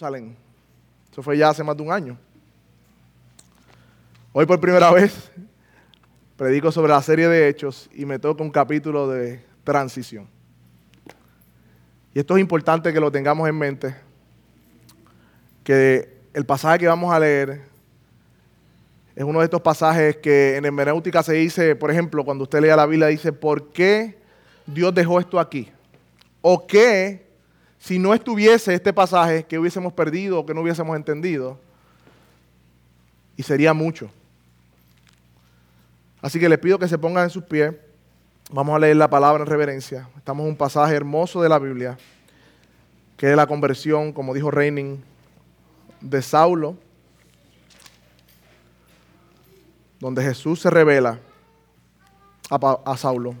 Jerusalén. Eso fue ya hace más de un año. Hoy por primera vez predico sobre la serie de hechos y me toca un capítulo de transición. Y esto es importante que lo tengamos en mente, que el pasaje que vamos a leer es uno de estos pasajes que en hermenéutica se dice, por ejemplo, cuando usted lea la Biblia, dice, ¿por qué Dios dejó esto aquí? ¿O qué si no estuviese este pasaje que hubiésemos perdido o que no hubiésemos entendido? Y sería mucho. Así que les pido que se pongan en sus pies. Vamos a leer la palabra en reverencia. Estamos en un pasaje hermoso de la Biblia, que es la conversión, como dijo Reining, de Saulo, donde Jesús se revela a, a Saulo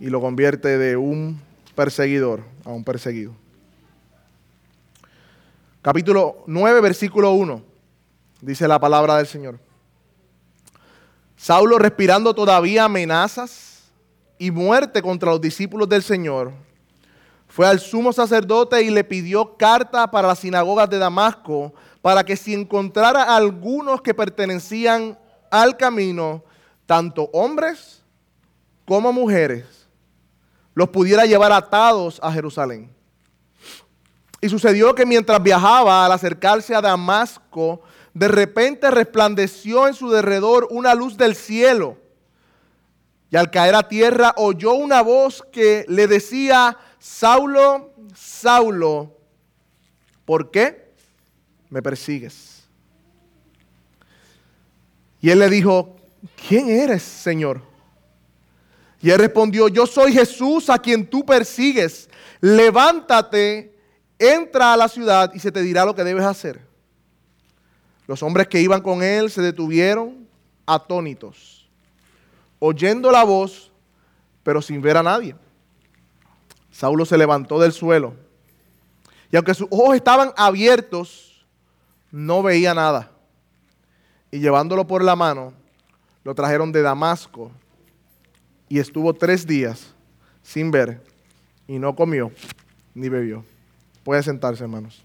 y lo convierte de un perseguidor a un perseguido. Capítulo 9, versículo 1, dice la palabra del Señor. Saulo respirando todavía amenazas y muerte contra los discípulos del Señor, fue al sumo sacerdote y le pidió carta para las sinagogas de Damasco, para que si encontrara algunos que pertenecían al camino, tanto hombres como mujeres, los pudiera llevar atados a Jerusalén. Y sucedió que mientras viajaba al acercarse a Damasco, de repente resplandeció en su derredor una luz del cielo. Y al caer a tierra oyó una voz que le decía, Saulo, Saulo, ¿por qué me persigues? Y él le dijo, ¿quién eres, Señor? Y él respondió, yo soy Jesús a quien tú persigues. Levántate, entra a la ciudad y se te dirá lo que debes hacer. Los hombres que iban con él se detuvieron atónitos, oyendo la voz, pero sin ver a nadie. Saulo se levantó del suelo y aunque sus ojos estaban abiertos, no veía nada. Y llevándolo por la mano, lo trajeron de Damasco y estuvo tres días sin ver y no comió ni bebió. Puede sentarse, hermanos.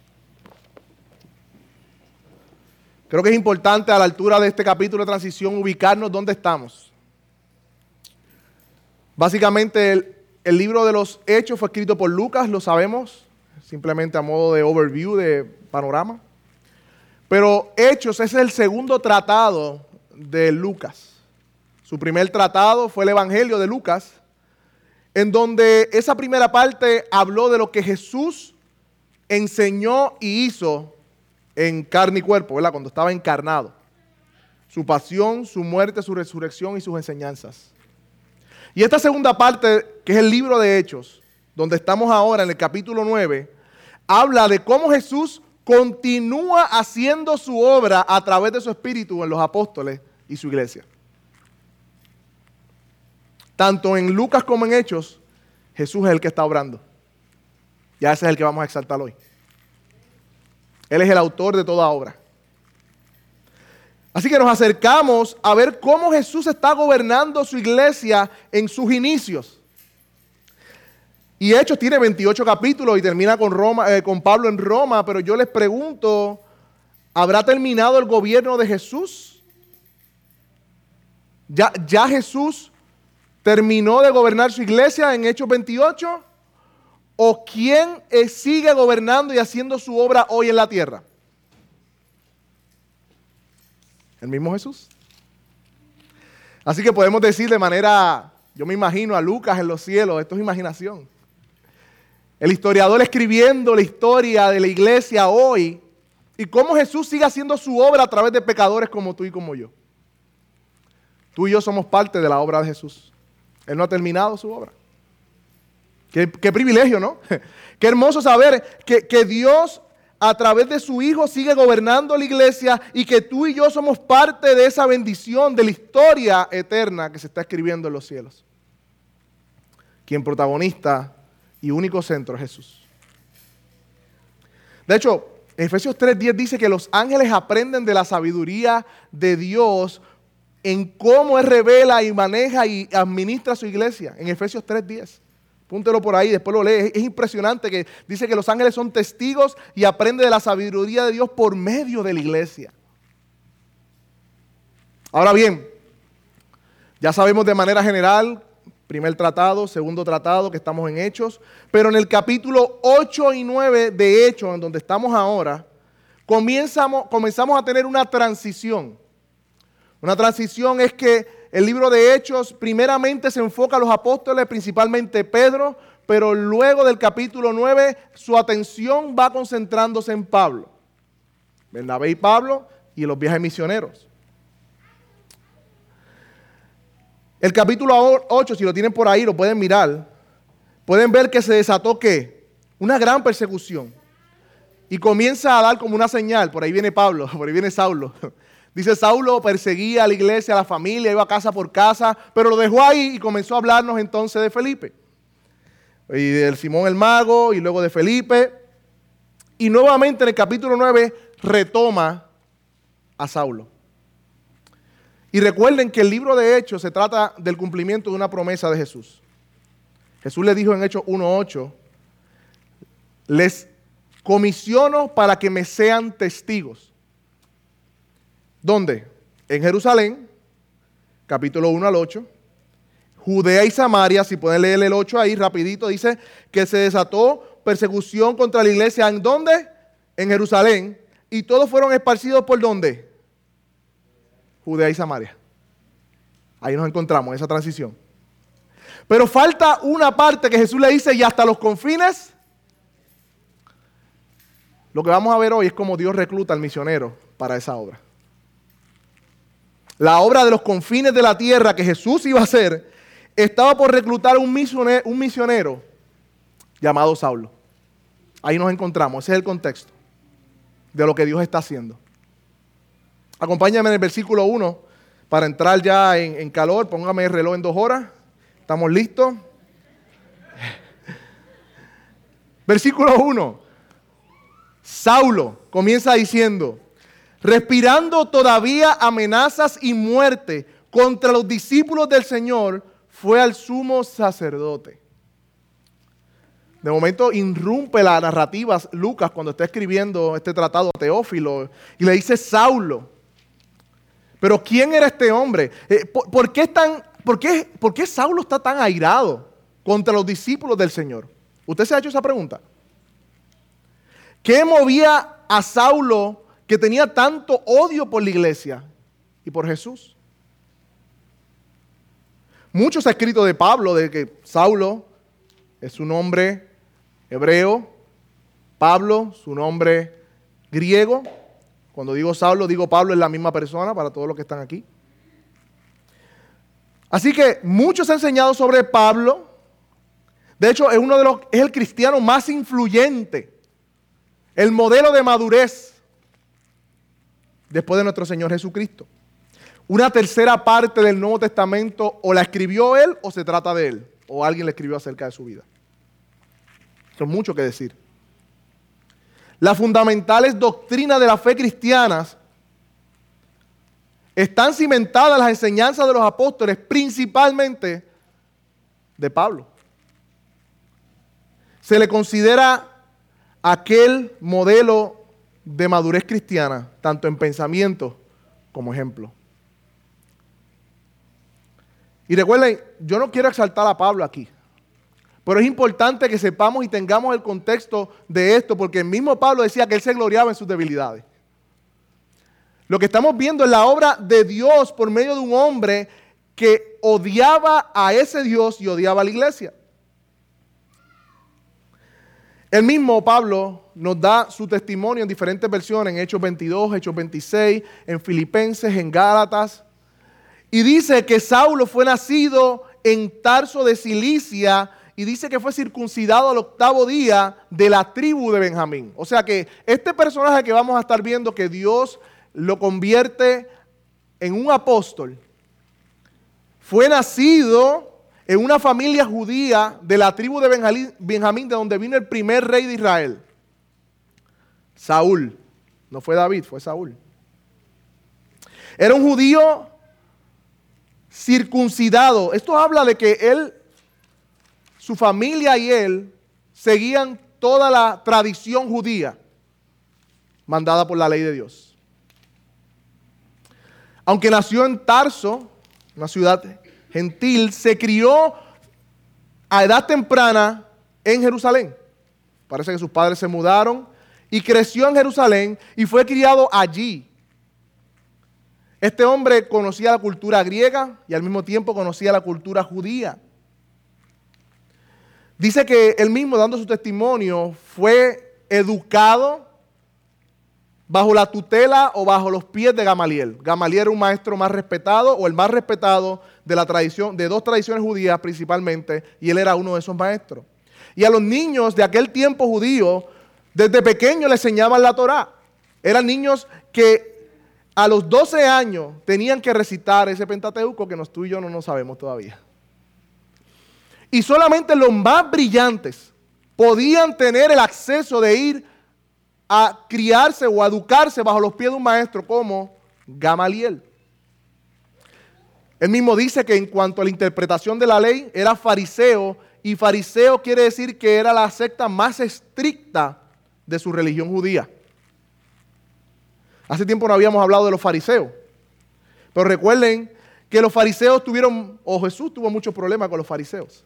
Creo que es importante a la altura de este capítulo de transición ubicarnos dónde estamos. Básicamente el, el, libro de los Hechos fue escrito por Lucas, lo sabemos, simplemente a modo de overview, de panorama. Pero Hechos es el segundo tratado de Lucas. Su primer tratado fue el Evangelio de Lucas, en donde esa primera parte habló de lo que Jesús enseñó y hizo en carne y cuerpo, ¿verdad? Cuando estaba encarnado. Su pasión, su muerte, su resurrección y sus enseñanzas. Y esta segunda parte, que es el libro de Hechos, donde estamos ahora en el capítulo 9, habla de cómo Jesús continúa haciendo su obra a través de su espíritu en los apóstoles y su iglesia. Tanto en Lucas como en Hechos, Jesús es el que está obrando. Ya ese es el que vamos a exaltar hoy. Él es el autor de toda obra. Así que nos acercamos a ver cómo Jesús está gobernando su iglesia en sus inicios. Y Hechos tiene 28 capítulos y termina con, Roma, eh, con Pablo en Roma, pero yo les pregunto, ¿habrá terminado el gobierno de Jesús? ¿Ya, ya Jesús terminó de gobernar su iglesia en Hechos 28? ¿O quién eh, sigue gobernando y haciendo su obra hoy en la tierra? El mismo Jesús. Así que podemos decir de manera, yo me imagino a Lucas en los cielos, esto es imaginación. El historiador escribiendo la historia de la iglesia hoy y cómo Jesús sigue haciendo su obra a través de pecadores como tú y como yo. Tú y yo somos parte de la obra de Jesús. Él no ha terminado su obra. Qué, privilegio, ¿no? Qué hermoso saber que, que Dios a través de su Hijo sigue gobernando la iglesia y que tú y yo somos parte de esa bendición, de la historia eterna que se está escribiendo en los cielos. Quien protagonista y único centro es Jesús. De hecho, Efesios 3:10 dice que los ángeles aprenden de la sabiduría de Dios en cómo Él revela y maneja y administra su iglesia, en Efesios 3.10. Púntelo por ahí, después lo lee. Es impresionante que dice que los ángeles son testigos y aprende de la sabiduría de Dios por medio de la iglesia. Ahora bien, ya sabemos de manera general, primer tratado, segundo tratado, que estamos en Hechos, pero en el capítulo 8 y 9 de Hechos, en donde estamos ahora, comenzamos, comenzamos a tener una transición. Una transición es que el libro de Hechos primeramente se enfoca a los apóstoles, principalmente Pedro, pero luego del capítulo 9 su atención va concentrándose en Pablo. Bernabé y Pablo y los viajes misioneros. El capítulo 8, si lo tienen por ahí, lo pueden mirar. Pueden ver que se desató qué? Una gran persecución. Y comienza a dar como una señal. Por ahí viene Pablo, por ahí viene Saulo. Dice, Saulo perseguía a la iglesia, a la familia, iba casa por casa, pero lo dejó ahí y comenzó a hablarnos entonces de Felipe. Y del Simón el mago y luego de Felipe. Y nuevamente en el capítulo 9 retoma a Saulo. Y recuerden que el libro de Hechos se trata del cumplimiento de una promesa de Jesús. Jesús le dijo en Hechos 1.8, les comisiono para que me sean testigos ¿Dónde? En Jerusalén, capítulo 1 al 8. Judea y Samaria, si pueden leer el 8 ahí rapidito, dice que se desató persecución contra la iglesia. ¿En dónde? En Jerusalén. Y todos fueron esparcidos por dónde? Judea y Samaria. Ahí nos encontramos, esa transición. Pero falta una parte que Jesús le dice, y hasta los confines. Lo que vamos a ver hoy es cómo Dios recluta al misionero para esa obra la obra de los confines de la tierra que Jesús iba a hacer, estaba por reclutar un misionero, un misionero llamado Saulo. Ahí nos encontramos, ese es el contexto de lo que Dios está haciendo. Acompáñame en el versículo 1 para entrar ya en, en calor. Póngame el reloj en dos horas. ¿Estamos listos? Versículo 1. Saulo comienza diciendo, respirando todavía amenazas y muerte contra los discípulos del Señor, fue al sumo sacerdote. De momento irrumpe la narrativa Lucas cuando está escribiendo este tratado a Teófilo y le dice Saulo. Pero ¿quién era este hombre? Eh, ¿por, qué por, qué, ¿Por qué Saulo está tan airado contra los discípulos del Señor? ¿Usted se ha hecho esa pregunta? ¿Qué movía a Saulo que tenía tanto odio por la iglesia y por Jesús. Muchos ha escrito de Pablo, de que Saulo es su nombre hebreo, Pablo su nombre griego. Cuando digo Saulo, digo Pablo es la misma persona para todos los que están aquí. Así que muchos han enseñado sobre Pablo. De hecho, es uno de los es el cristiano más influyente, el modelo de madurez después de nuestro Señor Jesucristo. Una tercera parte del Nuevo Testamento o la escribió él o se trata de él, o alguien le escribió acerca de su vida. Eso es mucho que decir. Las fundamentales doctrinas de la fe cristianas están cimentadas en las enseñanzas de los apóstoles, principalmente de Pablo. Se le considera aquel modelo de madurez cristiana, tanto en pensamiento como ejemplo. Y recuerden, yo no quiero exaltar a Pablo aquí, pero es importante que sepamos y tengamos el contexto de esto, porque el mismo Pablo decía que él se gloriaba en sus debilidades. Lo que estamos viendo es la obra de Dios por medio de un hombre que odiaba a ese Dios y odiaba a la iglesia. El mismo Pablo nos da su testimonio en diferentes versiones, en Hechos 22, Hechos 26, en Filipenses, en Gálatas. Y dice que Saulo fue nacido en Tarso de Cilicia y dice que fue circuncidado al octavo día de la tribu de Benjamín. O sea que este personaje que vamos a estar viendo, que Dios lo convierte en un apóstol, fue nacido en una familia judía de la tribu de Benjamín, de donde vino el primer rey de Israel. Saúl. No fue David, fue Saúl. Era un judío circuncidado. Esto habla de que él, su familia y él seguían toda la tradición judía mandada por la ley de Dios. Aunque nació en Tarso, una ciudad gentil, se crió a edad temprana en Jerusalén. Parece que sus padres se mudaron y creció en Jerusalén y fue criado allí. Este hombre conocía la cultura griega y al mismo tiempo conocía la cultura judía. Dice que él mismo, dando su testimonio, fue educado bajo la tutela o bajo los pies de Gamaliel. Gamaliel era un maestro más respetado o el más respetado de la tradición, de dos tradiciones judías principalmente, y él era uno de esos maestros. Y a los niños de aquel tiempo judío, desde pequeños les enseñaban la Torá. Eran niños que a los 12 años tenían que recitar ese Pentateuco que nos, tú y yo no nos sabemos todavía. Y solamente los más brillantes podían tener el acceso de ir a criarse o a educarse bajo los pies de un maestro como Gamaliel. Él mismo dice que en cuanto a la interpretación de la ley, era fariseo, y fariseo quiere decir que era la secta más estricta de su religión judía. Hace tiempo no habíamos hablado de los fariseos, pero recuerden que los fariseos tuvieron, o Jesús tuvo muchos problemas con los fariseos.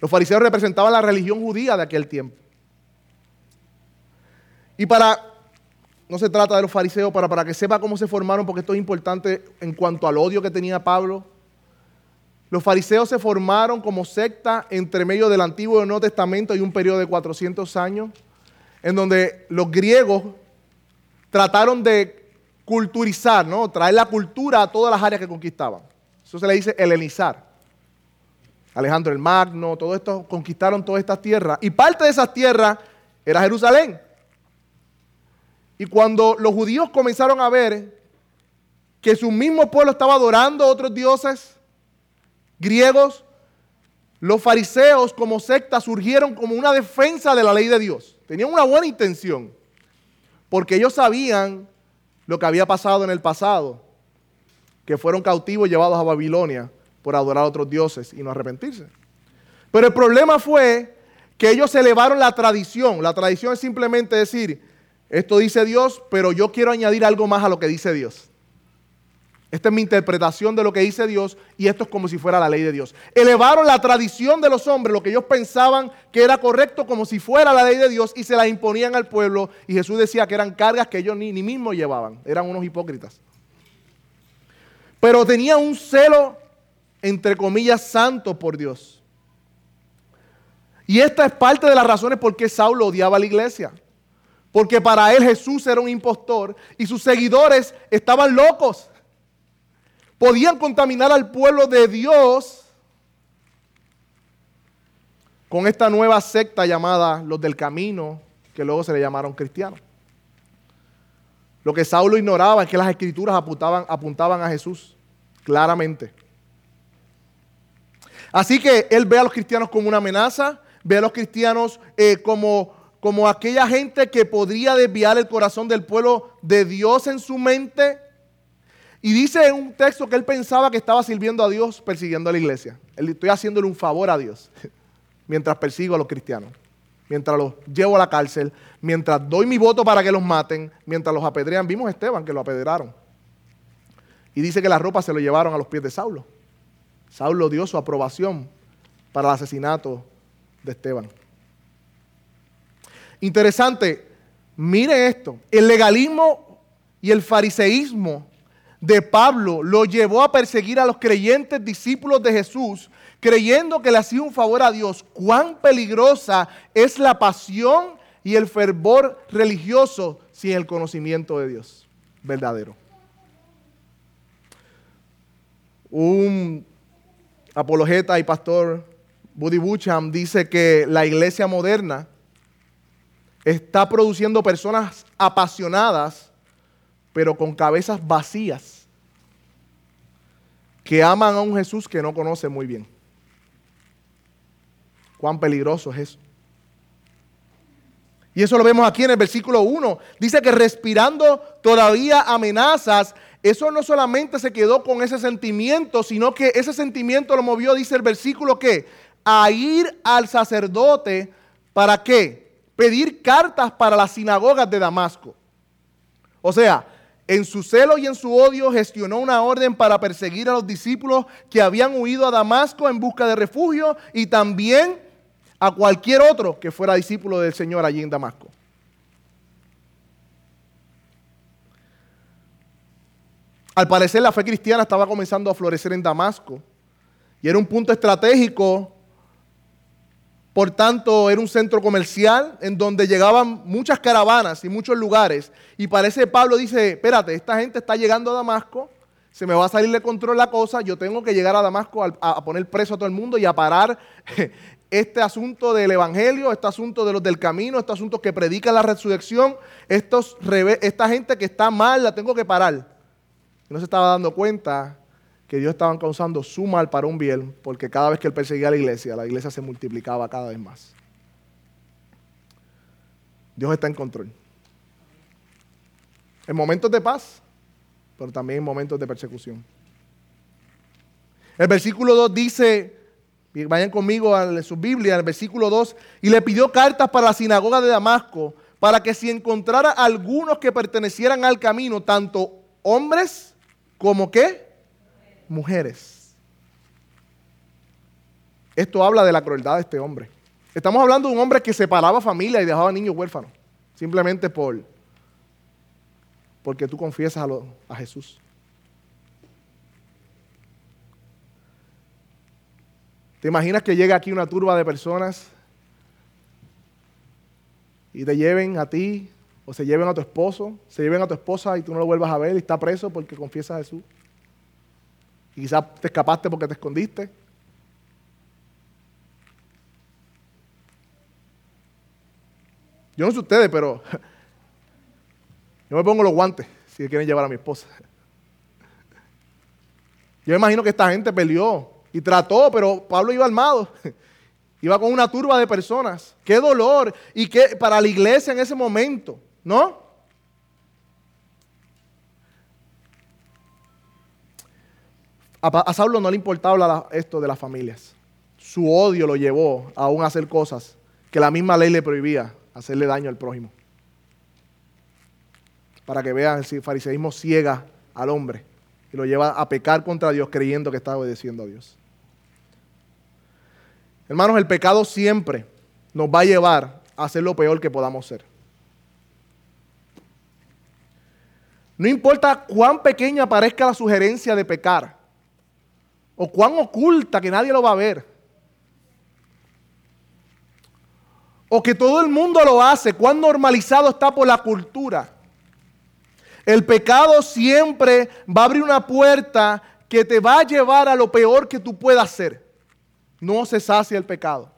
Los fariseos representaban la religión judía de aquel tiempo. Y para, no se trata de los fariseos, para, para que sepa cómo se formaron, porque esto es importante en cuanto al odio que tenía Pablo. Los fariseos se formaron como secta entre medio del Antiguo y el Nuevo Testamento y un periodo de 400 años, en donde los griegos trataron de culturizar, ¿no? traer la cultura a todas las áreas que conquistaban. Eso se le dice helenizar. Alejandro el Magno, todo esto conquistaron todas estas tierras. Y parte de esas tierras era Jerusalén. Y cuando los judíos comenzaron a ver que su mismo pueblo estaba adorando a otros dioses griegos, los fariseos como secta surgieron como una defensa de la ley de Dios. Tenían una buena intención, porque ellos sabían lo que había pasado en el pasado, que fueron cautivos llevados a Babilonia por adorar a otros dioses y no arrepentirse. Pero el problema fue que ellos elevaron la tradición. La tradición es simplemente decir, esto dice Dios, pero yo quiero añadir algo más a lo que dice Dios. Esta es mi interpretación de lo que dice Dios y esto es como si fuera la ley de Dios. Elevaron la tradición de los hombres, lo que ellos pensaban que era correcto, como si fuera la ley de Dios y se la imponían al pueblo. Y Jesús decía que eran cargas que ellos ni, ni mismos llevaban, eran unos hipócritas. Pero tenían un celo, entre comillas, santo por Dios. Y esta es parte de las razones por qué Saulo odiaba a la iglesia. Porque para él Jesús era un impostor y sus seguidores estaban locos. Podían contaminar al pueblo de Dios con esta nueva secta llamada los del camino, que luego se le llamaron cristianos. Lo que Saulo ignoraba es que las escrituras apuntaban, a Jesús, claramente. Así que él ve a los cristianos como una amenaza, ve a los cristianos eh, como como aquella gente que podría desviar el corazón del pueblo de Dios en su mente. Y dice en un texto que él pensaba que estaba sirviendo a Dios persiguiendo a la iglesia. Estoy haciéndole un favor a Dios mientras persigo a los cristianos, mientras los llevo a la cárcel, mientras doy mi voto para que los maten, mientras los apedrean. Vimos a Esteban que lo apedrearon. Y dice que la ropa se lo llevaron a los pies de Saulo. Saulo dio su aprobación para el asesinato de Esteban. Interesante, mire esto, el legalismo y el fariseísmo de Pablo lo llevó a perseguir a los creyentes discípulos de Jesús, creyendo que le hacía un favor a Dios. Cuán peligrosa es la pasión y el fervor religioso sin el conocimiento de Dios verdadero. Un apologeta y pastor, Buddy Bucham, dice que la iglesia moderna está produciendo personas apasionadas, pero con cabezas vacías, que aman a un Jesús que no conoce muy bien. Cuán peligroso es eso. Y eso lo vemos aquí en el versículo 1. Dice que respirando todavía amenazas, eso no solamente se quedó con ese sentimiento, sino que ese sentimiento lo movió, dice el versículo que, a ir al sacerdote, ¿para qué? Pedir cartas para las sinagogas de Damasco. O sea, en su celo y en su odio gestionó una orden para perseguir a los discípulos que habían huido a Damasco en busca de refugio y también a cualquier otro que fuera discípulo del Señor allí en Damasco. Al parecer la fe cristiana estaba comenzando a florecer en Damasco y era un punto estratégico, por tanto era un centro comercial en donde llegaban muchas caravanas y muchos lugares. Y parece Pablo dice, espérate, esta gente está llegando a Damasco, se me va a salir de control la cosa, yo tengo que llegar a Damasco a, poner preso a todo el mundo y a parar este asunto del Evangelio, este asunto de los del camino, este asunto que predica la resurrección, estos, esta gente que está mal la tengo que parar no se estaba dando cuenta que Dios estaba causando su mal para un bien, porque cada vez que él perseguía a la iglesia, la iglesia se multiplicaba cada vez más. Dios está en control. En momentos de paz, pero también en momentos de persecución. El versículo 2 dice, vayan conmigo a su Biblia, el versículo 2, y le pidió cartas para la sinagoga de Damasco, para que si encontrara algunos que pertenecieran al camino, tanto hombres ¿Como qué? Mujeres. Esto habla de la crueldad de este hombre. Estamos hablando de un hombre que separaba familia y dejaba niños huérfanos. Simplemente por porque tú confiesas a, a Jesús. ¿Te imaginas que llega aquí una turba de personas y te lleven a ti o se lleven a tu esposo, se lleven a tu esposa y tú no lo vuelvas a ver y está preso porque confiesa a Jesús. Y quizás te escapaste porque te escondiste. Yo no sé ustedes, pero yo me pongo los guantes si quieren llevar a mi esposa. Yo imagino que esta gente peleó y trató, pero Pablo iba armado. Iba con una turba de personas. Qué dolor. Y qué para la iglesia en ese momento. ¿No? A, Saulo no le importaba esto de las familias. Su odio lo llevó a aún hacer cosas que la misma ley le prohibía, hacerle daño al prójimo. Para que vean, el fariseísmo ciega al hombre y lo lleva a pecar contra Dios creyendo que está obedeciendo a Dios. Hermanos, el pecado siempre nos va a llevar a hacer lo peor que podamos ser. No importa cuán pequeña parezca la sugerencia de pecar o cuán oculta que nadie lo va a ver. O que todo el mundo lo hace, cuán normalizado está por la cultura. El pecado siempre va a abrir una puerta que te va a llevar a lo peor que tú puedas hacer. No se sacia el pecado.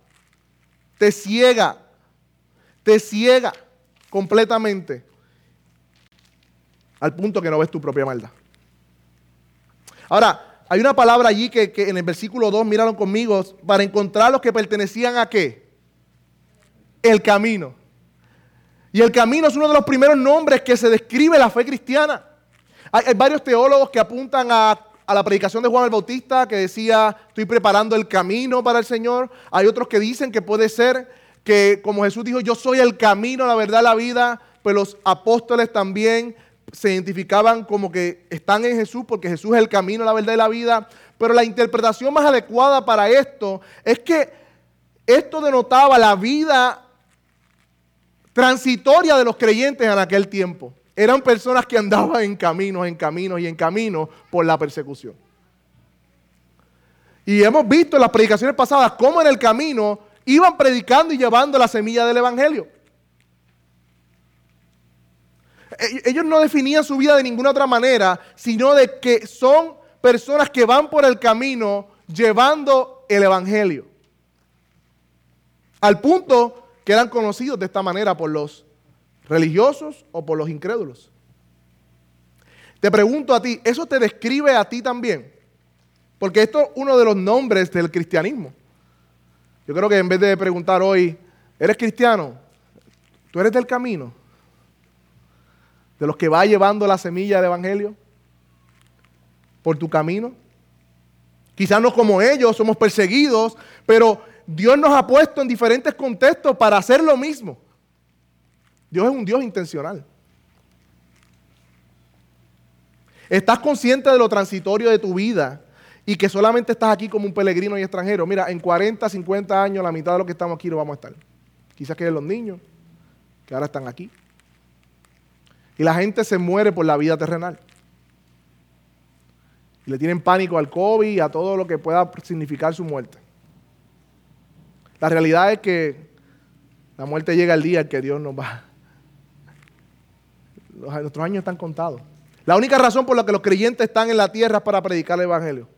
Te ciega. Te ciega completamente al punto que no ves tu propia maldad. Ahora, hay una palabra allí que, en el versículo 2, míralo conmigo, para encontrar los que pertenecían a qué? El camino. Y el camino es uno de los primeros nombres que se describe la fe cristiana. Hay, varios teólogos que apuntan a, a, la predicación de Juan el Bautista que decía, estoy preparando el camino para el Señor. Hay otros que dicen que puede ser que, como Jesús dijo, yo soy el camino, la verdad, la vida, pues los apóstoles también se identificaban como que están en Jesús porque Jesús es el camino, la verdad y la vida. Pero la interpretación más adecuada para esto es que esto denotaba la vida transitoria de los creyentes en aquel tiempo. Eran personas que andaban en caminos, en caminos y en caminos por la persecución. Y hemos visto en las predicaciones pasadas cómo en el camino iban predicando y llevando la semilla del Evangelio. Ellos no definían su vida de ninguna otra manera, sino de que son personas que van por el camino llevando el Evangelio. Al punto que eran conocidos de esta manera por los religiosos o por los incrédulos. Te pregunto a ti, ¿eso te describe a ti también? Porque esto es uno de los nombres del cristianismo. Yo creo que en vez de preguntar hoy, ¿eres cristiano? ¿Tú eres del camino? De los que va llevando la semilla del Evangelio? por tu camino. Quizás no como ellos, somos perseguidos, pero Dios nos ha puesto en diferentes contextos para hacer lo mismo. Dios es un Dios intencional. ¿Estás consciente de lo transitorio de tu vida y que solamente estás aquí como un peregrino y extranjero? Mira, en 40, 50 años, la mitad de los que estamos aquí no vamos a estar. Quizás que los niños que ahora están aquí. Y la gente se muere por la vida terrenal. Y le tienen pánico al COVID y a todo lo que pueda significar su muerte. La realidad es que la muerte llega el día en que Dios nos va. Nuestros años están contados. La única razón por la que los creyentes están en la tierra es para predicar el Evangelio.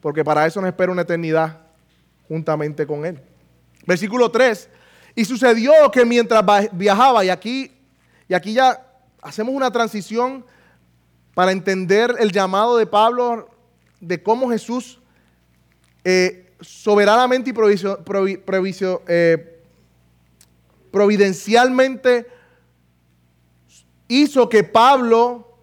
Porque para eso nos espera una eternidad juntamente con Él. Versículo 3. Y sucedió que mientras viajaba, y aquí, y aquí ya hacemos una transición para entender el llamado de Pablo de cómo Jesús eh, soberanamente y eh, providencialmente hizo que Pablo,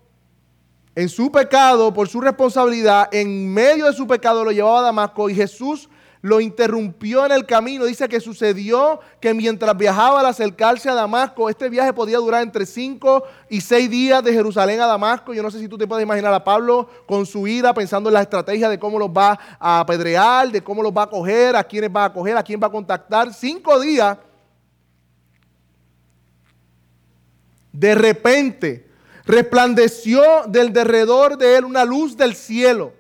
en su pecado, por su responsabilidad, en medio de su pecado lo llevaba a Damasco y Jesús lo interrumpió en el camino. Dice que sucedió que mientras viajaba al acercarse a Damasco, este viaje podía durar entre 5 y 6 días de Jerusalén a Damasco. Yo no sé si tú te puedes imaginar a Pablo con su ira, pensando en la estrategia de cómo los va a apedrear, de cómo los va a coger, a quiénes va a coger, a quién va a contactar. Cinco días. De repente resplandeció del derredor de él una luz del cielo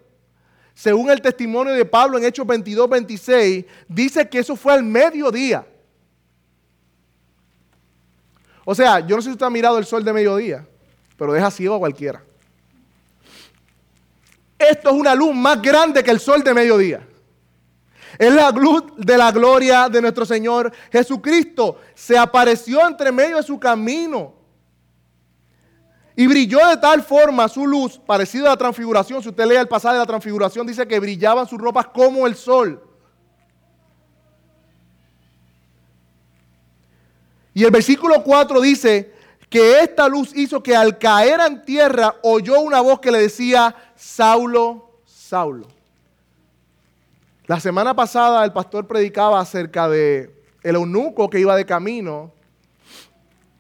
según el testimonio de Pablo en Hechos 22, 26, dice que eso fue al mediodía. O sea, yo no sé si usted ha mirado el sol de mediodía, pero deja ciego a cualquiera. Esto es una luz más grande que el sol de mediodía. Es la luz de la gloria de nuestro Señor Jesucristo. Se apareció entre medio de su camino y brilló de tal forma su luz, parecida a la transfiguración. Si usted lee el pasaje de la transfiguración, dice que brillaban sus ropas como el sol. Y el versículo 4 dice que esta luz hizo que al caer en tierra oyó una voz que le decía, Saulo, Saulo. La semana pasada el pastor predicaba acerca de el eunuco que iba de camino.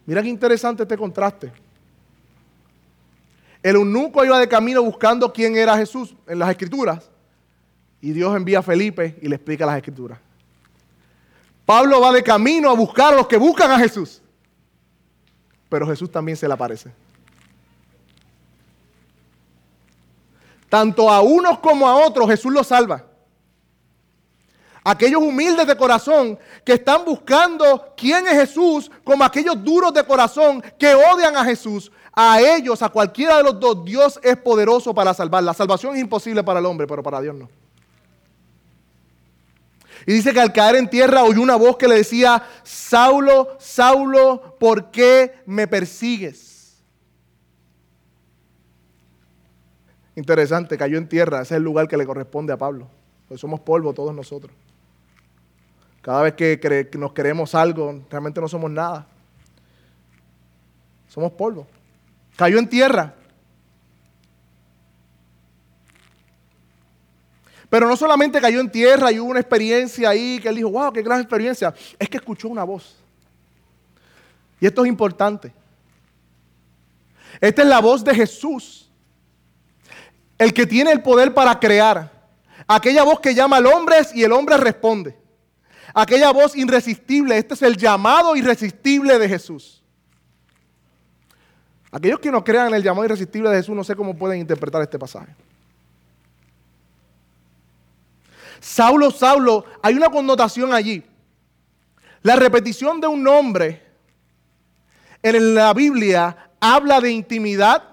Mira qué interesante este contraste. El eunuco iba de camino buscando quién era Jesús en las escrituras. Y Dios envía a Felipe y le explica las escrituras. Pablo va de camino a buscar a los que buscan a Jesús. Pero Jesús también se le aparece. Tanto a unos como a otros Jesús los salva. Aquellos humildes de corazón que están buscando quién es Jesús, como aquellos duros de corazón que odian a Jesús, a ellos, a cualquiera de los dos, Dios es poderoso para salvar. La salvación es imposible para el hombre, pero para Dios no. Y dice que al caer en tierra oyó una voz que le decía, Saulo, Saulo, ¿por qué me persigues? Interesante, cayó en tierra, ese es el lugar que le corresponde a Pablo. Somos polvo todos nosotros. Cada vez que nos queremos algo, realmente no somos nada. Somos polvo. Cayó en tierra. Pero no solamente cayó en tierra y hubo una experiencia ahí que él dijo, wow, qué gran experiencia. Es que escuchó una voz. Y esto es importante. Esta es la voz de Jesús. El que tiene el poder para crear. Aquella voz que llama al hombre y el hombre responde. Aquella voz irresistible. Este es el llamado irresistible de Jesús. Aquellos que no crean en el llamado irresistible de Jesús, no sé cómo pueden interpretar este pasaje. Saulo, Saulo, hay una connotación allí. La repetición de un nombre en la Biblia habla de intimidad,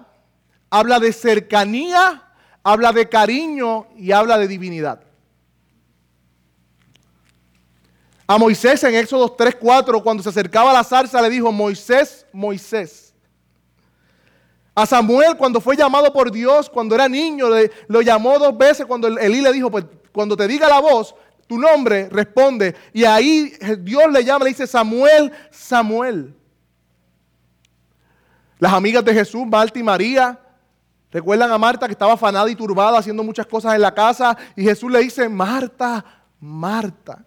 habla de cercanía, habla de cariño y habla de divinidad. A Moisés en Éxodo 3:4, cuando se acercaba a la zarza, le dijo, Moisés, Moisés. A Samuel cuando fue llamado por Dios, cuando era niño, lo llamó dos veces cuando Elí le dijo, pues cuando te diga la voz, tu nombre, responde. Y ahí Dios le llama, le dice, Samuel, Samuel. Las amigas de Jesús, Marta y María, Recuerdan a Marta que estaba afanada y turbada haciendo muchas cosas en la casa y Jesús le dice, Marta, Marta.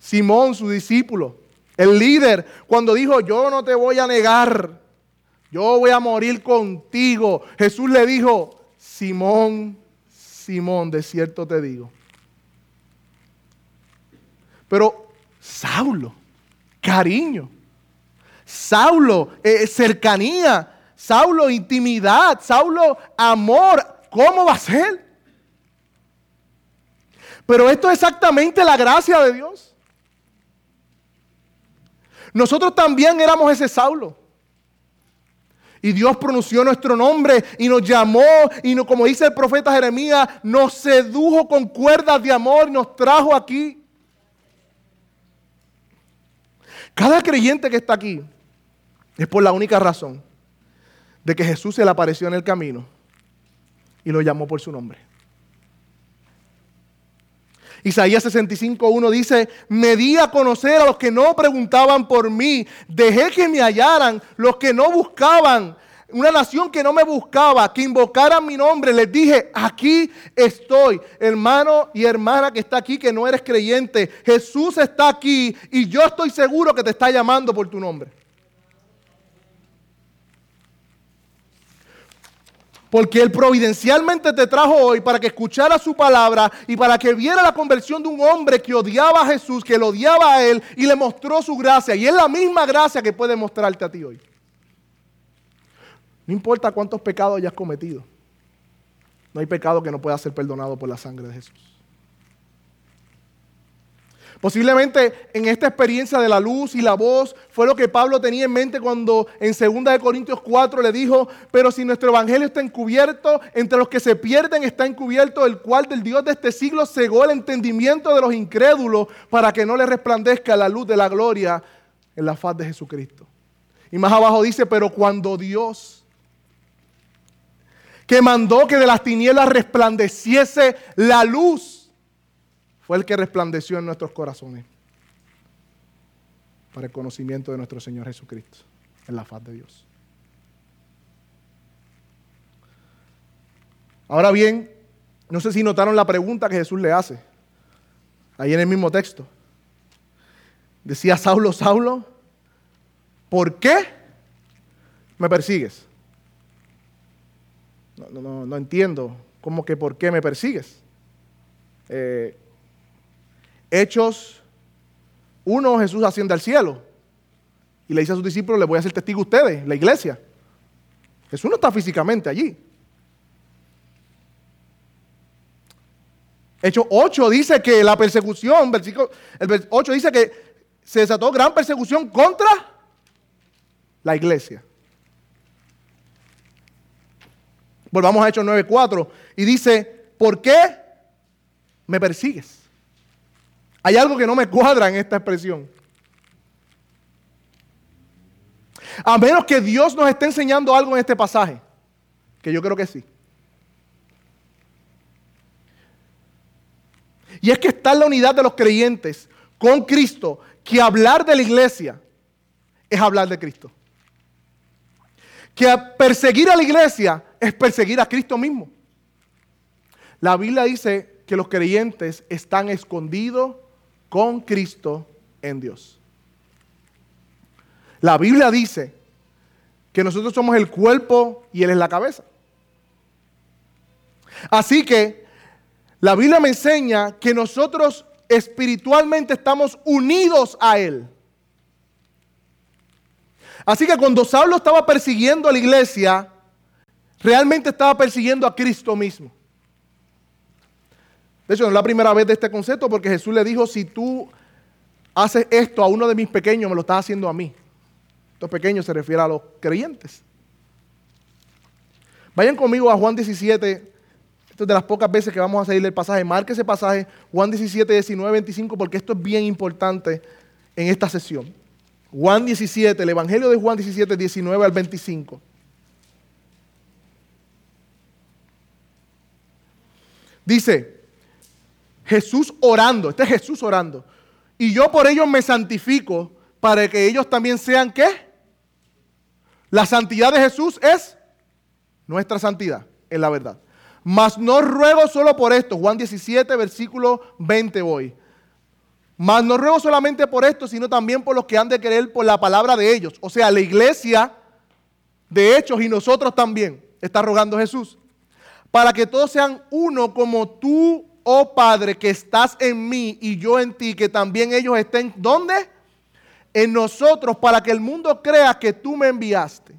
Simón, su discípulo, el líder, cuando dijo, yo no te voy a negar, yo voy a morir contigo, Jesús le dijo, Simón, Simón, de cierto te digo. Pero Saulo, cariño, Saulo, eh, cercanía, Saulo, intimidad, Saulo, amor, ¿cómo va a ser? Pero esto es exactamente la gracia de Dios. Nosotros también éramos ese Saulo. Y Dios pronunció nuestro nombre y nos llamó y como dice el profeta Jeremías, nos sedujo con cuerdas de amor y nos trajo aquí. Cada creyente que está aquí es por la única razón de que Jesús se le apareció en el camino y lo llamó por su nombre. Isaías 65.1 dice, me di a conocer a los que no preguntaban por mí, dejé que me hallaran los que no buscaban, una nación que no me buscaba, que invocaran mi nombre, les dije, aquí estoy, hermano y hermana que está aquí, que no eres creyente, Jesús está aquí y yo estoy seguro que te está llamando por tu nombre. Porque Él providencialmente te trajo hoy para que escuchara su palabra y para que viera la conversión de un hombre que odiaba a Jesús, que lo odiaba a Él y le mostró su gracia. Y es la misma gracia que puede mostrarte a ti hoy. No importa cuántos pecados hayas cometido. No hay pecado que no pueda ser perdonado por la sangre de Jesús. Posiblemente en esta experiencia de la luz y la voz fue lo que Pablo tenía en mente cuando en 2 Corintios 4 le dijo, pero si nuestro evangelio está encubierto, entre los que se pierden está encubierto, el cual del Dios de este siglo cegó el entendimiento de los incrédulos para que no le resplandezca la luz de la gloria en la faz de Jesucristo. Y más abajo dice, pero cuando Dios, que mandó que de las tinieblas resplandeciese la luz, fue el que resplandeció en nuestros corazones para el conocimiento de nuestro Señor Jesucristo en la faz de Dios. Ahora bien, no sé si notaron la pregunta que Jesús le hace, ahí en el mismo texto. Decía Saulo, Saulo, ¿por qué me persigues? No, no, entiendo, ¿cómo que por qué me persigues? Eh, Hechos 1, Jesús asciende al cielo. Y le dice a sus discípulos, les voy a hacer testigo a ustedes, la iglesia. Jesús no está físicamente allí. Hechos 8 dice que la persecución, versículo, el 8 dice que se desató gran persecución contra la iglesia. Volvamos a Hechos 9:4 y dice, ¿por qué me persigues? Hay algo que no me cuadra en esta expresión. A menos que Dios nos esté enseñando algo en este pasaje, que yo creo que sí. Y es que está en la unidad de los creyentes con Cristo, que hablar de la iglesia es hablar de Cristo. Que perseguir a la iglesia es perseguir a Cristo mismo. La Biblia dice que los creyentes están escondidos con Cristo en Dios. La Biblia dice que nosotros somos el cuerpo y Él es la cabeza. Así que la Biblia me enseña que nosotros espiritualmente estamos unidos a Él. Así que cuando Saulo estaba persiguiendo a la iglesia, realmente estaba persiguiendo a Cristo mismo. De hecho, no es la primera vez de este concepto porque Jesús le dijo, si tú haces esto a uno de mis pequeños, me lo estás haciendo a mí. Estos pequeños se refiere a los creyentes. Vayan conmigo a Juan 17. Esto es de las pocas veces que vamos a seguir el pasaje. Marque ese pasaje, Juan 17, 19, 25, porque esto es bien importante en esta sesión. Juan 17, el Evangelio de Juan 17, 19 al 25. Dice, Jesús orando, este es Jesús orando. Y yo por ellos me santifico para que ellos también sean qué? La santidad de Jesús es nuestra santidad en la verdad. Mas no ruego solo por esto, Juan 17, versículo 20 voy. Mas no ruego solamente por esto, sino también por los que han de creer por la palabra de ellos. O sea, la iglesia de hechos y nosotros también, está rogando Jesús. Para que todos sean uno como tú, oh Padre, que estás en mí y yo en ti, que también ellos estén, ¿dónde? En nosotros, para que el mundo crea que tú me enviaste.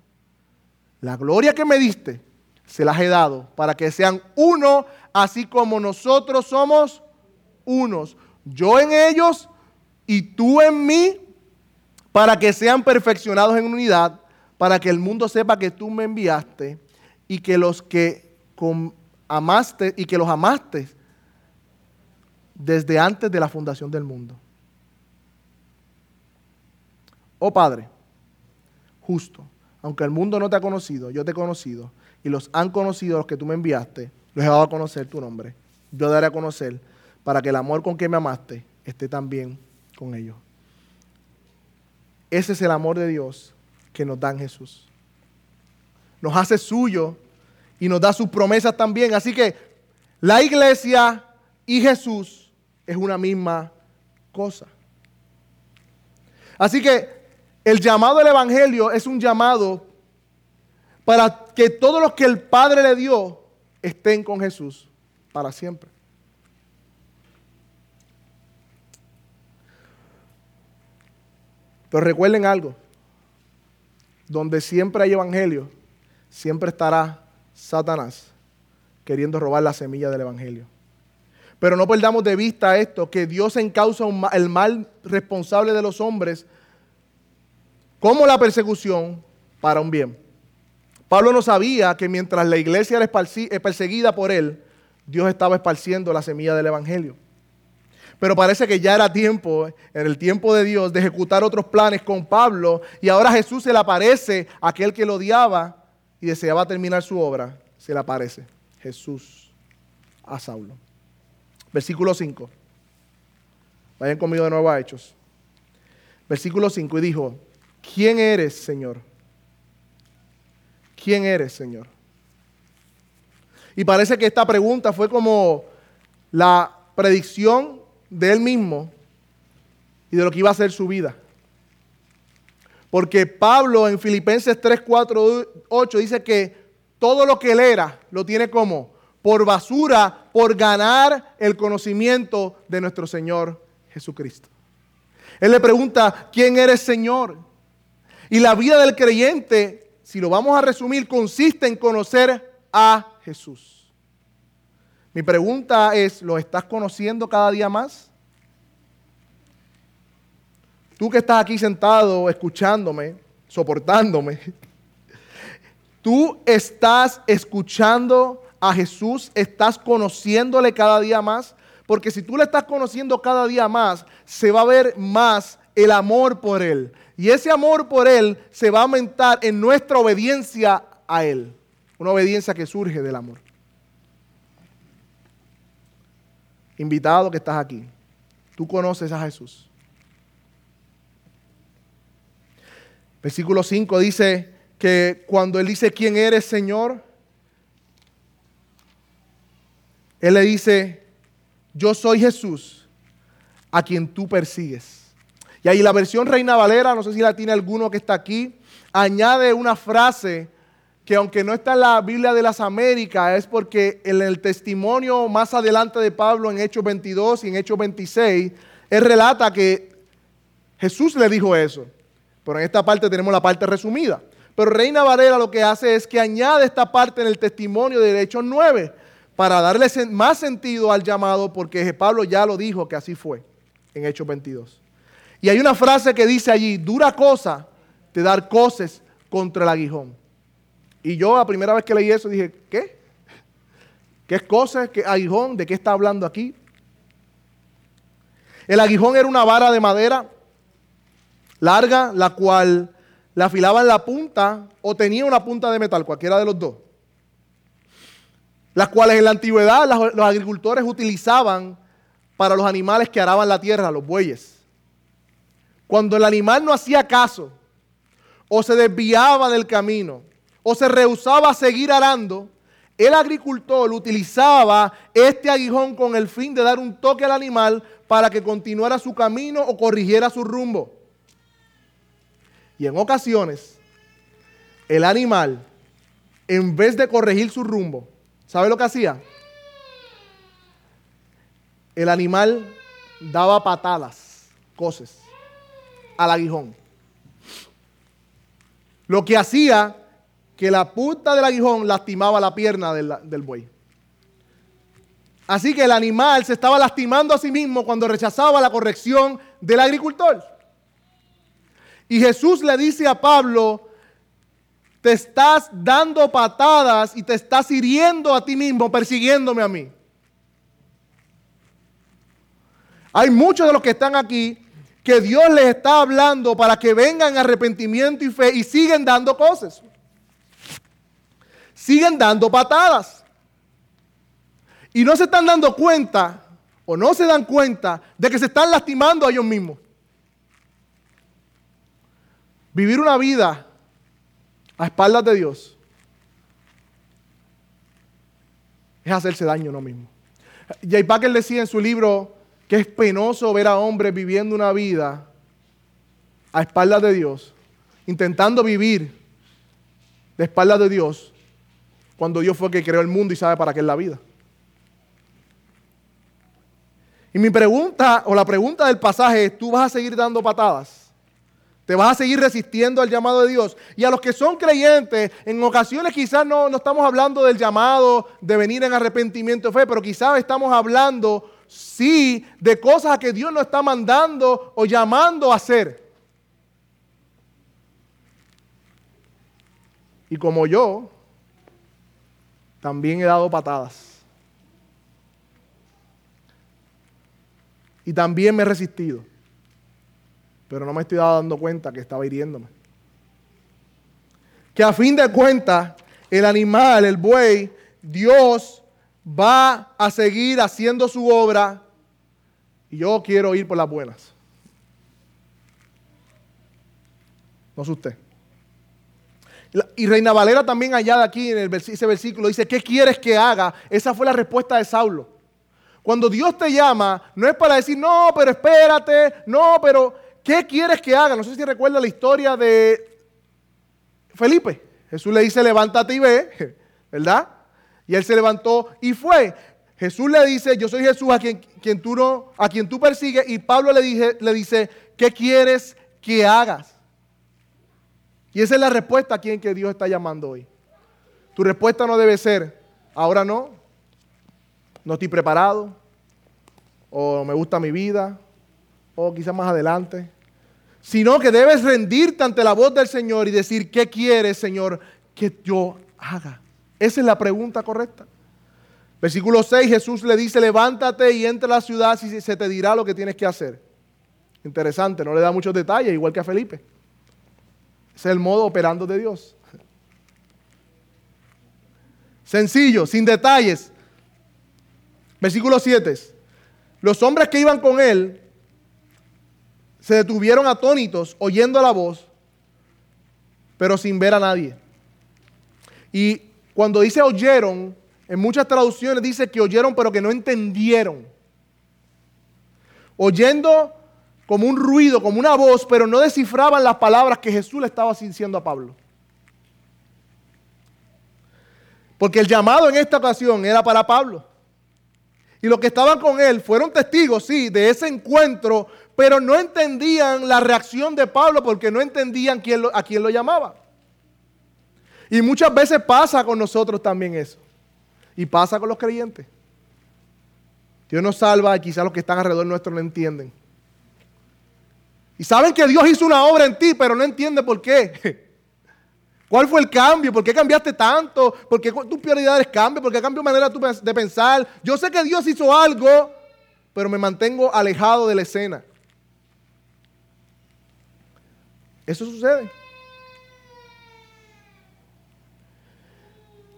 La gloria que me diste, se las he dado, para que sean uno, así como nosotros somos unos. Yo en ellos y tú en mí, para que sean perfeccionados en unidad, para que el mundo sepa que tú me enviaste y que los que amaste y que los amaste desde antes de la fundación del mundo. Oh Padre, justo, aunque el mundo no te ha conocido, yo te he conocido, y los han conocido los que tú me enviaste, los he dado a conocer tu nombre. Yo daré a conocer para que el amor con que me amaste esté también con ellos. Ese es el amor de Dios que nos da Jesús. Nos hace suyo y nos da sus promesas también. Así que la iglesia y Jesús es una misma cosa. Así que el llamado del Evangelio es un llamado para que todos los que el Padre le dio estén con Jesús para siempre. Pero recuerden algo, donde siempre hay evangelio, siempre estará Satanás queriendo robar la semilla del evangelio. Pero no perdamos de vista esto, que Dios encausa el mal responsable de los hombres como la persecución para un bien. Pablo no sabía que mientras la iglesia era eh, perseguida por él, Dios estaba esparciendo la semilla del Evangelio. Pero parece que ya era tiempo, en el tiempo de Dios, de ejecutar otros planes con Pablo. Y ahora Jesús se le aparece a aquel que lo odiaba y deseaba terminar su obra. Se le aparece Jesús a Saulo. Versículo 5. Vayan conmigo de nuevo a Hechos. Versículo 5. Y dijo, ¿quién eres, Señor? ¿Quién eres, Señor? Y parece que esta pregunta fue como la predicción de él mismo y de lo que iba a ser su vida. Porque Pablo en Filipenses 3, 4, 8 dice que todo lo que él era lo tiene como por basura, por ganar el conocimiento de nuestro Señor Jesucristo. Él le pregunta, ¿quién eres Señor? Y la vida del creyente, si lo vamos a resumir, consiste en conocer a Jesús. Mi pregunta es, ¿lo estás conociendo cada día más? Tú que estás aquí sentado escuchándome, soportándome, tú estás escuchando a Jesús, estás conociéndole cada día más, porque si tú le estás conociendo cada día más, se va a ver más el amor por Él. Y ese amor por Él se va a aumentar en nuestra obediencia a Él. Una obediencia que surge del amor. Invitado que estás aquí, tú conoces a Jesús. Versículo 5 dice que cuando Él dice, ¿quién eres, Señor? Él le dice, yo soy Jesús, a quien tú persigues. Y ahí la versión Reina Valera, no sé si la tiene alguno que está aquí, añade una frase que aunque no está en la Biblia de las Américas, es porque en el testimonio más adelante de Pablo en Hechos 22 y en Hechos 26, él relata que Jesús le dijo eso. Pero en esta parte tenemos la parte resumida. Pero Reina Valera lo que hace es que añade esta parte en el testimonio de Hechos 9 para darle más sentido al llamado porque Pablo ya lo dijo que así fue en Hechos 22. Y hay una frase que dice allí, dura cosa de dar cosas contra el aguijón. Y yo la primera vez que leí eso dije, ¿qué? ¿Qué es cosa? ¿Qué aguijón? ¿De qué está hablando aquí? El aguijón era una vara de madera larga, la cual la afilaban en la punta o tenía una punta de metal, cualquiera de los dos. Las cuales en la antigüedad los agricultores utilizaban para los animales que araban la tierra, los bueyes. Cuando el animal no hacía caso o se desviaba del camino o se rehusaba a seguir arando, el agricultor utilizaba este aguijón con el fin de dar un toque al animal para que continuara su camino o corrigiera su rumbo. Y en ocasiones, el animal, en vez de corregir su rumbo, ¿sabe lo que hacía? El animal daba patadas, cosas, al aguijón. Lo que hacía que la punta del aguijón lastimaba la pierna del, del buey. Así que el animal se estaba lastimando a sí mismo cuando rechazaba la corrección del agricultor. Y Jesús le dice a Pablo, te estás dando patadas y te estás hiriendo a ti mismo, persiguiéndome a mí. Hay muchos de los que están aquí que Dios les está hablando para que vengan arrepentimiento y fe y siguen dando cosas siguen dando patadas. Y no se están dando cuenta, o no se dan cuenta, de que se están lastimando a ellos mismos. Vivir una vida a espaldas de Dios es hacerse daño uno mismo. Jay Packer decía en su libro que es penoso ver a hombres viviendo una vida a espaldas de Dios, intentando vivir de espaldas de Dios, cuando Dios fue el que creó el mundo y sabe para qué es la vida. Y mi pregunta, o la pregunta del pasaje es, ¿tú vas a seguir dando patadas? ¿Te vas a seguir resistiendo al llamado de Dios? Y a los que son creyentes, en ocasiones quizás no, no estamos hablando del llamado de venir en arrepentimiento de fe, pero quizás estamos hablando, sí, de cosas que Dios nos está mandando o llamando a hacer. Y como yo, también he dado patadas. Y también me he resistido. Pero no me estoy dando cuenta que estaba hiriéndome. Que a fin de cuentas, el animal, el buey, Dios va a seguir haciendo su obra. Y yo quiero ir por las buenas. No es usted. Y Reina Valera también allá de aquí en ese versículo dice, ¿qué quieres que haga? Esa fue la respuesta de Saulo. Cuando Dios te llama, no es para decir, no, pero espérate, no, pero ¿qué quieres que haga? No sé si recuerda la historia de Felipe. Jesús le dice, levántate y ve, ¿verdad? Y él se levantó y fue. Jesús le dice, yo soy Jesús a quien, quien tú, no, a quien tú persigues. Y Pablo le, dije, le dice, ¿qué quieres que hagas? Y esa es la respuesta a quien que Dios está llamando hoy. Tu respuesta no debe ser, ahora no, no estoy preparado, o me gusta mi vida, o quizás más adelante. Sino que debes rendirte ante la voz del Señor y decir, ¿qué quieres, Señor, que yo haga? Esa es la pregunta correcta. Versículo 6, Jesús le dice, levántate y entra a la ciudad y se te dirá lo que tienes que hacer. Interesante, no le da muchos detalles, igual que a Felipe. Es el modo operando de Dios. Sencillo, sin detalles. Versículo 7. Los hombres que iban con él se detuvieron atónitos oyendo la voz, pero sin ver a nadie. Y cuando dice oyeron, en muchas traducciones dice que oyeron pero que no entendieron. Oyendo como un ruido, como una voz, pero no descifraban las palabras que Jesús le estaba diciendo a Pablo. Porque el llamado en esta ocasión era para Pablo. Y los que estaban con él fueron testigos, sí, de ese encuentro, pero no entendían la reacción de Pablo porque no entendían a quién lo llamaba. Y muchas veces pasa con nosotros también eso. Y pasa con los creyentes. Dios nos salva y quizás los que están alrededor nuestro no entienden. Y saben que Dios hizo una obra en ti, pero no entiende por qué. ¿Cuál fue el cambio? ¿Por qué cambiaste tanto? ¿Por qué tus prioridades cambian? ¿Por qué cambió manera de pensar? Yo sé que Dios hizo algo, pero me mantengo alejado de la escena. Eso sucede.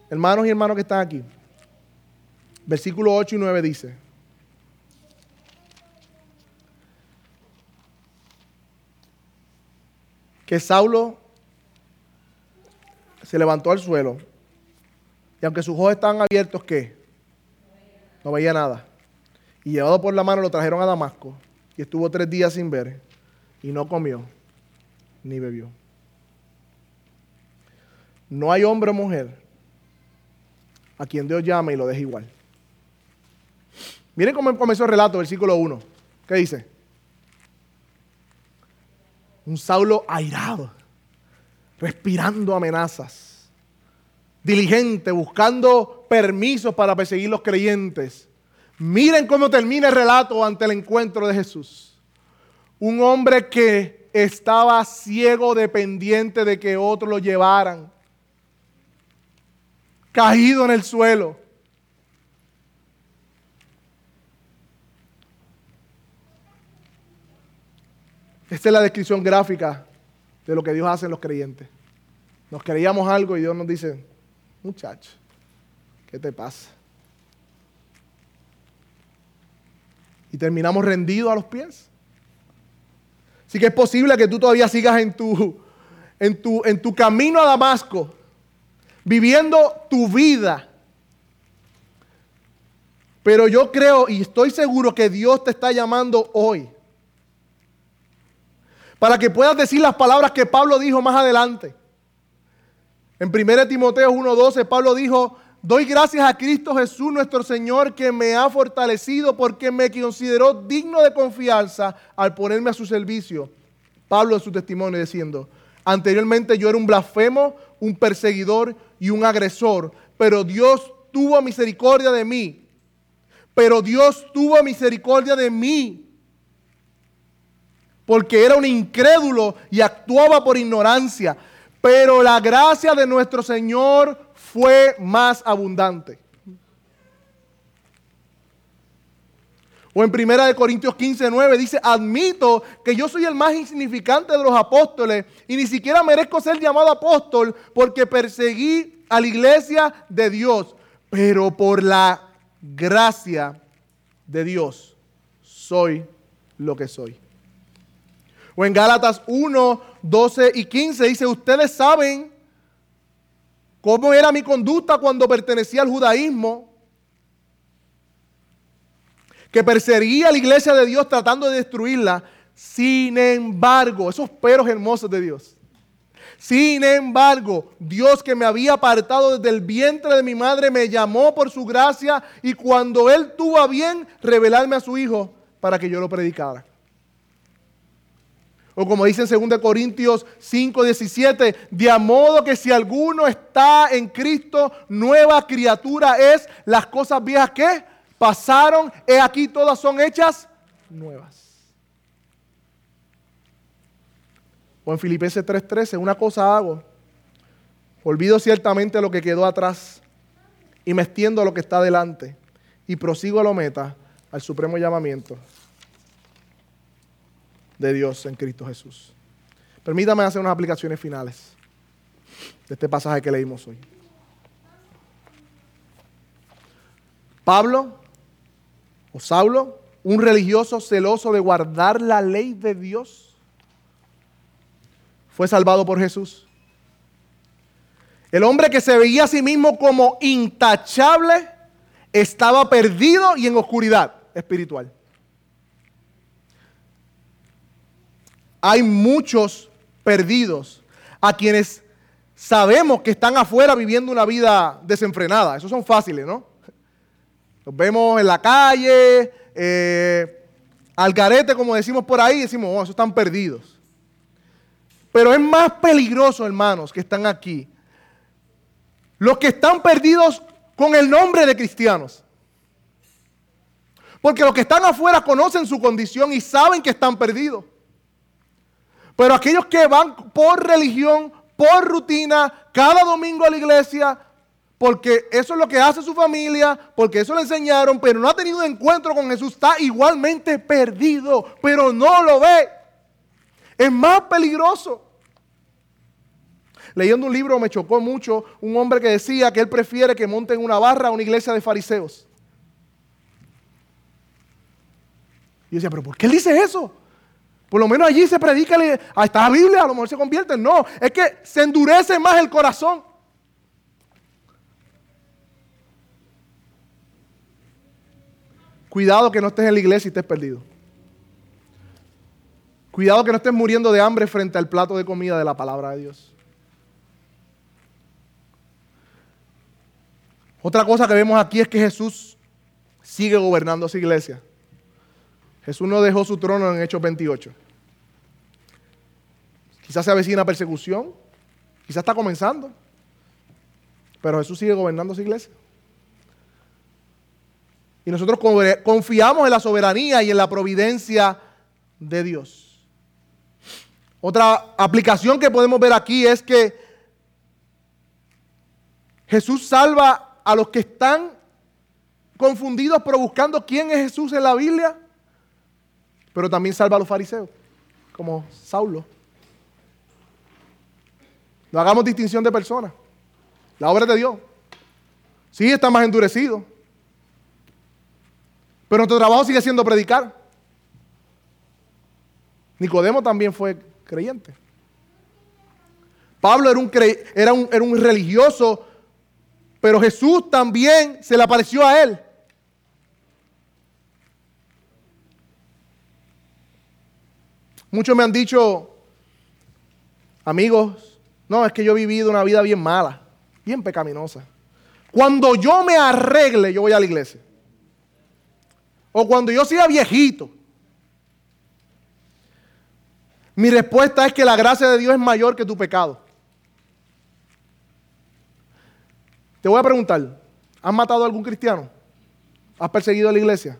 Hermanos y hermanos que están aquí. Versículo 8 y 9 dice. que Saulo se levantó al suelo y aunque sus ojos estaban abiertos, ¿qué? No veía nada. Y llevado por la mano lo trajeron a Damasco y estuvo tres días sin ver y no comió ni bebió. No hay hombre o mujer a quien Dios llame y lo deje igual. Miren cómo comenzó el relato, versículo 1. ¿Qué dice? Un Saulo airado, respirando amenazas, diligente, buscando permisos para perseguir los creyentes. Miren cómo termina el relato ante el encuentro de Jesús. Un hombre que estaba ciego, dependiente de que otros lo llevaran, caído en el suelo. Esta es la descripción gráfica de lo que Dios hace en los creyentes. Nos creíamos algo y Dios nos dice, muchacho, ¿qué te pasa? Y terminamos rendidos a los pies. Así que es posible que tú todavía sigas en tu, en tu, en tu camino a Damasco, viviendo tu vida. Pero yo creo y estoy seguro que Dios te está llamando hoy para que puedas decir las palabras que Pablo dijo más adelante. En 1 Timoteo 1:12 Pablo dijo, doy gracias a Cristo Jesús nuestro Señor que me ha fortalecido porque me consideró digno de confianza al ponerme a su servicio. Pablo en su testimonio diciendo, anteriormente yo era un blasfemo, un perseguidor y un agresor, pero Dios tuvo misericordia de mí. Pero Dios tuvo misericordia de mí porque era un incrédulo y actuaba por ignorancia. Pero la gracia de nuestro Señor fue más abundante. O en 1 Corintios 15, 9 dice, admito que yo soy el más insignificante de los apóstoles y ni siquiera merezco ser llamado apóstol porque perseguí a la iglesia de Dios. Pero por la gracia de Dios soy lo que soy. O en Gálatas 1, 12 y 15 dice, ustedes saben cómo era mi conducta cuando pertenecía al judaísmo, que perseguía a la iglesia de Dios tratando de destruirla. Sin embargo, esos peros hermosos de Dios. Sin embargo, Dios que me había apartado desde el vientre de mi madre me llamó por su gracia y cuando Él tuvo a bien revelarme a su Hijo para que yo lo predicara. O como dice en 2 Corintios 5, 17, de modo que si alguno está en Cristo, nueva criatura es, las cosas viejas que pasaron, he aquí todas son hechas nuevas. O en Filipenses 3:13, una cosa hago, olvido ciertamente lo que quedó atrás y me extiendo a lo que está delante y prosigo a lo meta, al supremo llamamiento de Dios en Cristo Jesús. Permítame hacer unas aplicaciones finales de este pasaje que leímos hoy. Pablo o Saulo, un religioso celoso de guardar la ley de Dios, fue salvado por Jesús. El hombre que se veía a sí mismo como intachable estaba perdido y en oscuridad espiritual. Hay muchos perdidos a quienes sabemos que están afuera viviendo una vida desenfrenada. Esos son fáciles, ¿no? Los vemos en la calle, eh, al garete, como decimos por ahí, decimos, oh, esos están perdidos. Pero es más peligroso, hermanos, que están aquí. Los que están perdidos con el nombre de cristianos. Porque los que están afuera conocen su condición y saben que están perdidos. Pero aquellos que van por religión, por rutina, cada domingo a la iglesia, porque eso es lo que hace su familia, porque eso le enseñaron, pero no ha tenido un encuentro con Jesús, está igualmente perdido, pero no lo ve. Es más peligroso. Leyendo un libro me chocó mucho un hombre que decía que él prefiere que monten una barra a una iglesia de fariseos. Y yo decía, pero ¿por qué él dice eso? Por lo menos allí se predica, ahí está la Biblia, a lo mejor se convierte. No, es que se endurece más el corazón. Cuidado que no estés en la iglesia y estés perdido. Cuidado que no estés muriendo de hambre frente al plato de comida de la palabra de Dios. Otra cosa que vemos aquí es que Jesús sigue gobernando a su iglesia. Jesús no dejó su trono en Hechos 28. Quizás se avecina persecución, quizás está comenzando, pero Jesús sigue gobernando esa iglesia. Y nosotros confiamos en la soberanía y en la providencia de Dios. Otra aplicación que podemos ver aquí es que Jesús salva a los que están confundidos pero buscando quién es Jesús en la Biblia, pero también salva a los fariseos, como Saulo. No hagamos distinción de personas. La obra de Dios. Sí, está más endurecido. Pero nuestro trabajo sigue siendo predicar. Nicodemo también fue creyente. Pablo era un, era un, era un religioso, pero Jesús también se le apareció a él. Muchos me han dicho, amigos, no, es que yo he vivido una vida bien mala, bien pecaminosa. Cuando yo me arregle, yo voy a la iglesia. O cuando yo sea viejito. Mi respuesta es que la gracia de Dios es mayor que tu pecado. Te voy a preguntar, ¿has matado a algún cristiano? ¿Has perseguido a la iglesia?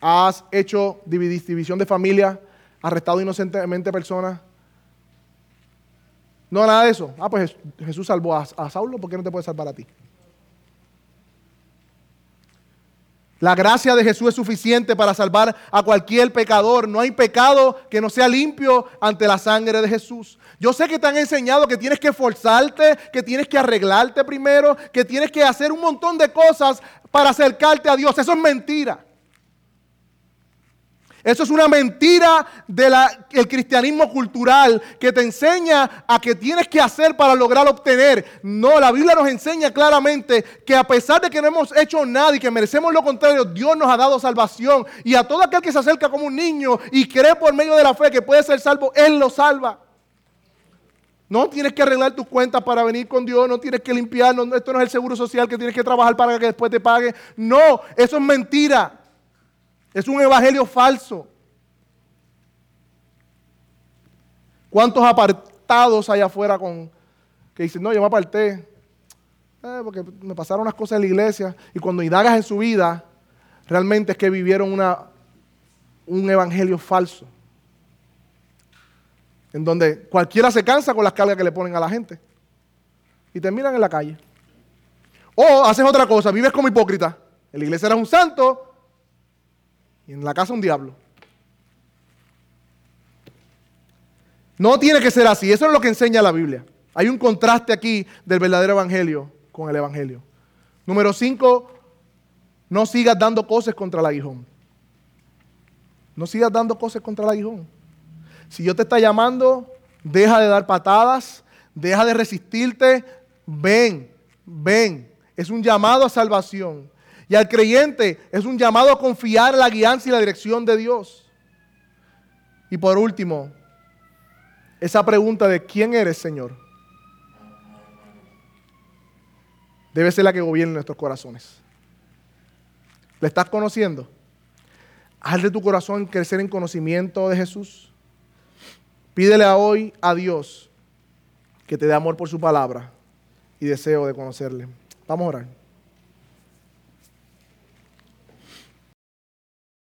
¿Has hecho división de familia? ¿Arrestado inocentemente personas? No, nada de eso. Ah, pues Jesús salvó a, Saulo, ¿por qué no te puede salvar a ti? La gracia de Jesús es suficiente para salvar a cualquier pecador. No hay pecado que no sea limpio ante la sangre de Jesús. Yo sé que te han enseñado que tienes que esforzarte, que tienes que arreglarte primero, que tienes que hacer un montón de cosas para acercarte a Dios. Eso es mentira. Eso es una mentira del cristianismo cultural que te enseña a que tienes que hacer para lograr obtener. No, la Biblia nos enseña claramente que a pesar de que no hemos hecho nada y que merecemos lo contrario, Dios nos ha dado salvación. Y a todo aquel que se acerca como un niño y cree por medio de la fe que puede ser salvo, Él lo salva. No tienes que arreglar tus cuentas para venir con Dios, no tienes que limpiar, esto no es el seguro social que tienes que trabajar para que después te pague. No, eso es mentira. Es un evangelio falso. ¿Cuántos apartados hay afuera con que dicen, no, yo me aparté eh, porque me pasaron unas cosas en la iglesia y cuando indagas en su vida, realmente es que vivieron una, un evangelio falso. En donde cualquiera se cansa con las cargas que le ponen a la gente y terminan en la calle. O haces otra cosa, vives como hipócrita. En la iglesia eres un santo, y en la casa un diablo. No tiene que ser así. Eso es lo que enseña la Biblia. Hay un contraste aquí del verdadero evangelio con el evangelio. Número 5, no sigas dando cosas contra el aguijón. No sigas dando cosas contra el aguijón. Si Dios te está llamando, deja de dar patadas, deja de resistirte, ven, ven. Es un llamado a salvación. Y al creyente es un llamado a confiar en la guianza y la dirección de Dios. Y por último, esa pregunta de quién eres, Señor, debe ser la que gobierne nuestros corazones. ¿Le estás conociendo? Haz de tu corazón crecer en conocimiento de Jesús. Pídele hoy a Dios que te dé amor por su palabra y deseo de conocerle. Vamos a orar.